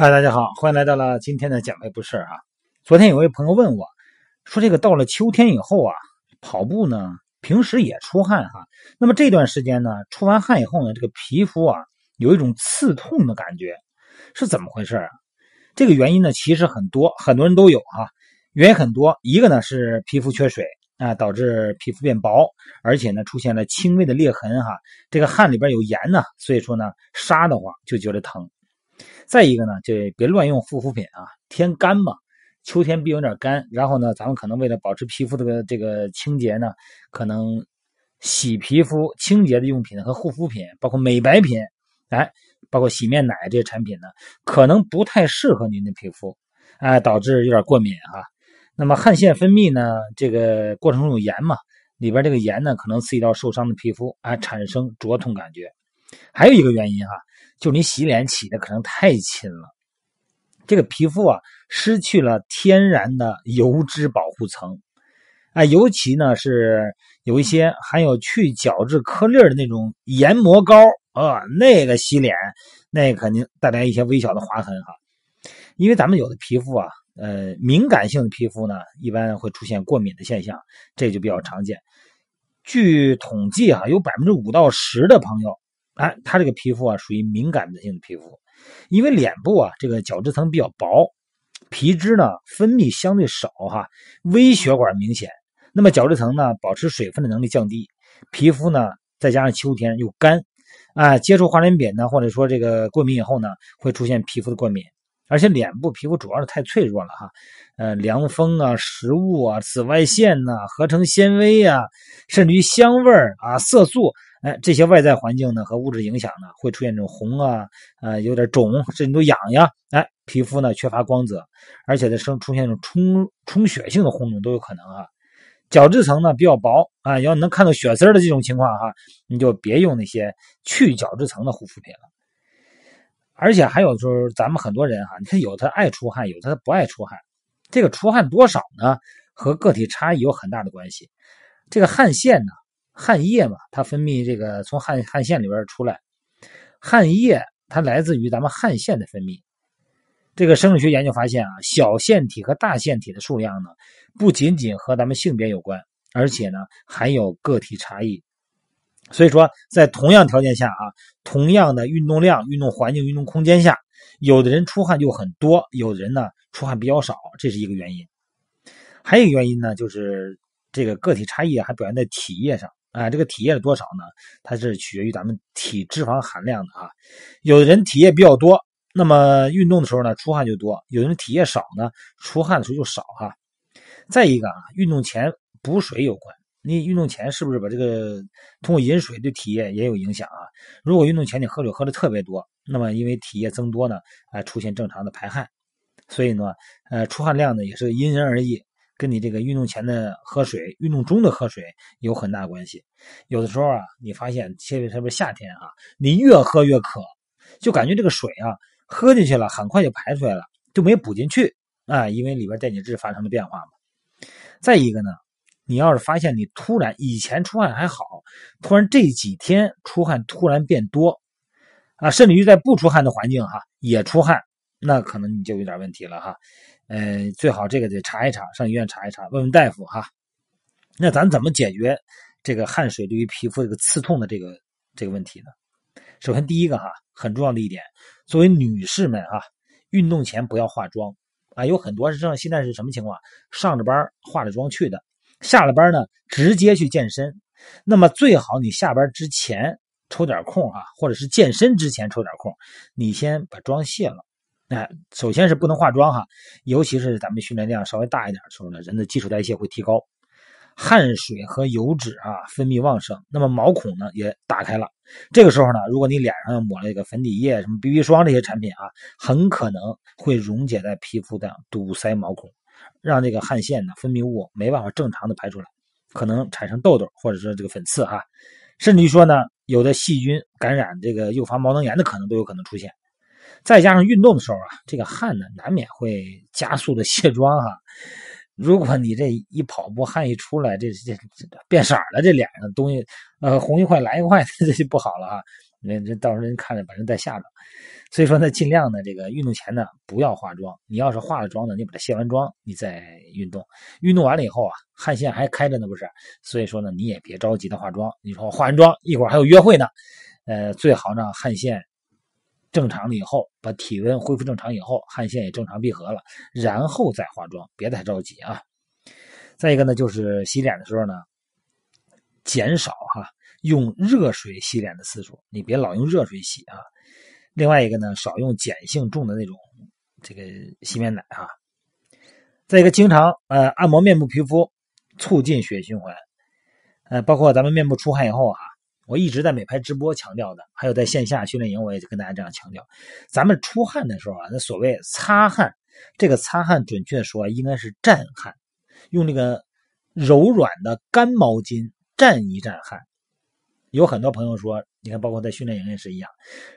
嗨，大家好，欢迎来到了今天的减肥不是啊。昨天有位朋友问我，说这个到了秋天以后啊，跑步呢，平时也出汗哈。那么这段时间呢，出完汗以后呢，这个皮肤啊，有一种刺痛的感觉，是怎么回事啊？这个原因呢，其实很多，很多人都有哈。原因很多，一个呢是皮肤缺水啊，导致皮肤变薄，而且呢出现了轻微的裂痕哈。这个汗里边有盐呢，所以说呢，杀的话就觉得疼。再一个呢，就别乱用护肤品啊，天干嘛，秋天必有点干。然后呢，咱们可能为了保持皮肤这个这个清洁呢，可能洗皮肤清洁的用品和护肤品，包括美白品，哎，包括洗面奶这些产品呢，可能不太适合您的皮肤，哎，导致有点过敏哈。那么汗腺分泌呢，这个过程中有盐嘛，里边这个盐呢，可能刺激到受伤的皮肤，啊，产生灼痛感觉。还有一个原因哈。就你洗脸洗的可能太勤了，这个皮肤啊失去了天然的油脂保护层，啊，尤其呢是有一些含有去角质颗粒的那种研磨膏啊，那个洗脸那肯定带来一些微小的划痕哈。因为咱们有的皮肤啊，呃，敏感性的皮肤呢，一般会出现过敏的现象，这就比较常见。据统计啊，有百分之五到十的朋友。哎，他这个皮肤啊，属于敏感的性的皮肤，因为脸部啊，这个角质层比较薄，皮脂呢分泌相对少哈，微血管明显。那么角质层呢，保持水分的能力降低，皮肤呢再加上秋天又干，啊，接触化妆品呢，或者说这个过敏以后呢，会出现皮肤的过敏。而且脸部皮肤主要是太脆弱了哈，呃，凉风啊、食物啊、紫外线呐、合成纤维啊，甚至于香味啊、色素。哎，这些外在环境呢和物质影响呢，会出现这种红啊，呃，有点肿，甚至都痒痒。哎，皮肤呢缺乏光泽，而且呢生出现这种充充血性的红肿都有可能啊。角质层呢比较薄啊，要能看到血丝的这种情况哈，你就别用那些去角质层的护肤品了。而且还有就是，咱们很多人哈，你看有的爱出汗，有的不爱出汗，这个出汗多少呢，和个体差异有很大的关系。这个汗腺呢。汗液嘛，它分泌这个从汗汗腺里边出来，汗液它来自于咱们汗腺的分泌。这个生理学研究发现啊，小腺体和大腺体的数量呢，不仅仅和咱们性别有关，而且呢还有个体差异。所以说，在同样条件下啊，同样的运动量、运动环境、运动空间下，有的人出汗就很多，有的人呢出汗比较少，这是一个原因。还有一个原因呢，就是这个个体差异还表现在体液上。啊，这个体液的多少呢？它是取决于咱们体脂肪含量的啊。有的人体液比较多，那么运动的时候呢，出汗就多；有的人体液少呢，出汗的时候就少哈。再一个啊，运动前补水有关。你运动前是不是把这个通过饮水对体液也有影响啊？如果运动前你喝水喝的特别多，那么因为体液增多呢，啊，出现正常的排汗，所以呢，呃，出汗量呢也是因人而异。跟你这个运动前的喝水、运动中的喝水有很大关系。有的时候啊，你发现，特别特别夏天啊，你越喝越渴，就感觉这个水啊，喝进去了很快就排出来了，就没补进去啊，因为里边电解质发生了变化嘛。再一个呢，你要是发现你突然以前出汗还好，突然这几天出汗突然变多啊，甚至于在不出汗的环境哈也出汗，那可能你就有点问题了哈。呃，最好这个得查一查，上医院查一查，问问大夫哈。那咱怎么解决这个汗水对于皮肤这个刺痛的这个这个问题呢？首先第一个哈，很重要的一点，作为女士们啊，运动前不要化妆啊。有很多是这现在是什么情况？上着班化着妆去的，下了班呢直接去健身。那么最好你下班之前抽点空啊，或者是健身之前抽点空，你先把妆卸了。哎，首先是不能化妆哈，尤其是咱们训练量稍微大一点的时候呢，人的基础代谢会提高，汗水和油脂啊分泌旺盛，那么毛孔呢也打开了。这个时候呢，如果你脸上抹了一个粉底液、什么 BB 霜这些产品啊，很可能会溶解在皮肤的堵塞毛孔，让这个汗腺呢分泌物没办法正常的排出来，可能产生痘痘或者说这个粉刺哈，甚至于说呢，有的细菌感染这个诱发毛囊炎的可能都有可能出现。再加上运动的时候啊，这个汗呢难免会加速的卸妆哈。如果你这一跑步汗一出来，这这变色了，这脸上东西呃红一块蓝一块，这就不好了哈。那这到时候人看着把人带吓着。所以说呢，尽量呢，这个运动前呢不要化妆。你要是化了妆呢，你把它卸完妆，你再运动。运动完了以后啊，汗腺还开着呢，不是？所以说呢，你也别着急的化妆。你说我化完妆一会儿还有约会呢，呃，最好呢汗腺正常了以后，把体温恢复正常以后，汗腺也正常闭合了，然后再化妆，别太着急啊。再一个呢，就是洗脸的时候呢，减少哈用热水洗脸的次数，你别老用热水洗啊。另外一个呢，少用碱性重的那种这个洗面奶哈。再一个，经常呃按摩面部皮肤，促进血液循环。呃，包括咱们面部出汗以后哈，我一直在美拍直播强调的，还有在线下训练营我也跟大家这样强调，咱们出汗的时候啊，那所谓擦汗，这个擦汗准确的说应该是蘸汗。用那个柔软的干毛巾蘸一蘸汗，有很多朋友说，你看，包括在训练营也是一样，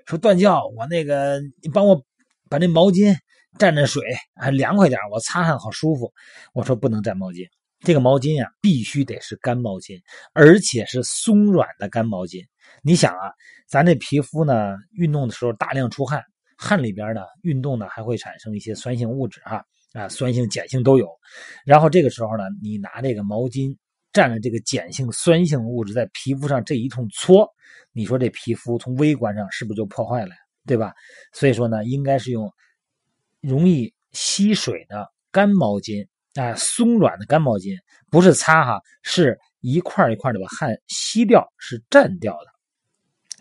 说段教，我那个你帮我把那毛巾蘸着水，还凉快点，我擦汗好舒服。我说不能蘸毛巾，这个毛巾呀必须得是干毛巾，而且是松软的干毛巾。你想啊，咱这皮肤呢，运动的时候大量出汗，汗里边呢，运动呢还会产生一些酸性物质哈。啊，酸性、碱性都有，然后这个时候呢，你拿这个毛巾蘸着这个碱性、酸性物质在皮肤上这一通搓，你说这皮肤从微观上是不是就破坏了，对吧？所以说呢，应该是用容易吸水的干毛巾啊，松软的干毛巾，不是擦哈，是一块一块的把汗吸掉，是蘸掉的。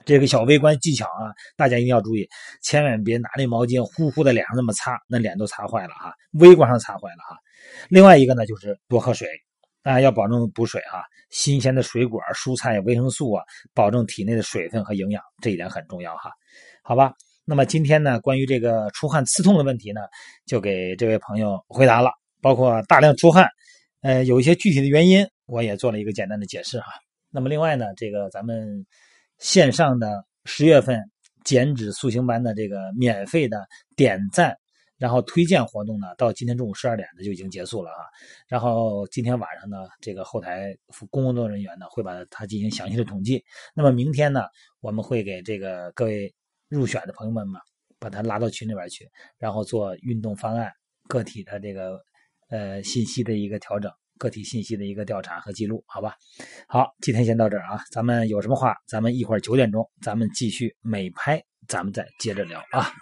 这个小微观技巧啊，大家一定要注意，千万别拿那毛巾呼呼在脸上那么擦，那脸都擦坏了哈，微观上擦坏了哈。另外一个呢，就是多喝水啊，要保证补水哈，新鲜的水果、蔬菜、维生素啊，保证体内的水分和营养，这一点很重要哈。好吧，那么今天呢，关于这个出汗刺痛的问题呢，就给这位朋友回答了，包括大量出汗，呃，有一些具体的原因，我也做了一个简单的解释哈。那么另外呢，这个咱们。线上的十月份减脂塑形班的这个免费的点赞，然后推荐活动呢，到今天中午十二点呢就已经结束了啊。然后今天晚上呢，这个后台工作人员呢会把它进行详细的统计。那么明天呢，我们会给这个各位入选的朋友们嘛，把他拉到群里边去，然后做运动方案、个体的这个呃信息的一个调整。个体信息的一个调查和记录，好吧？好，今天先到这儿啊。咱们有什么话，咱们一会儿九点钟，咱们继续美拍，咱们再接着聊啊。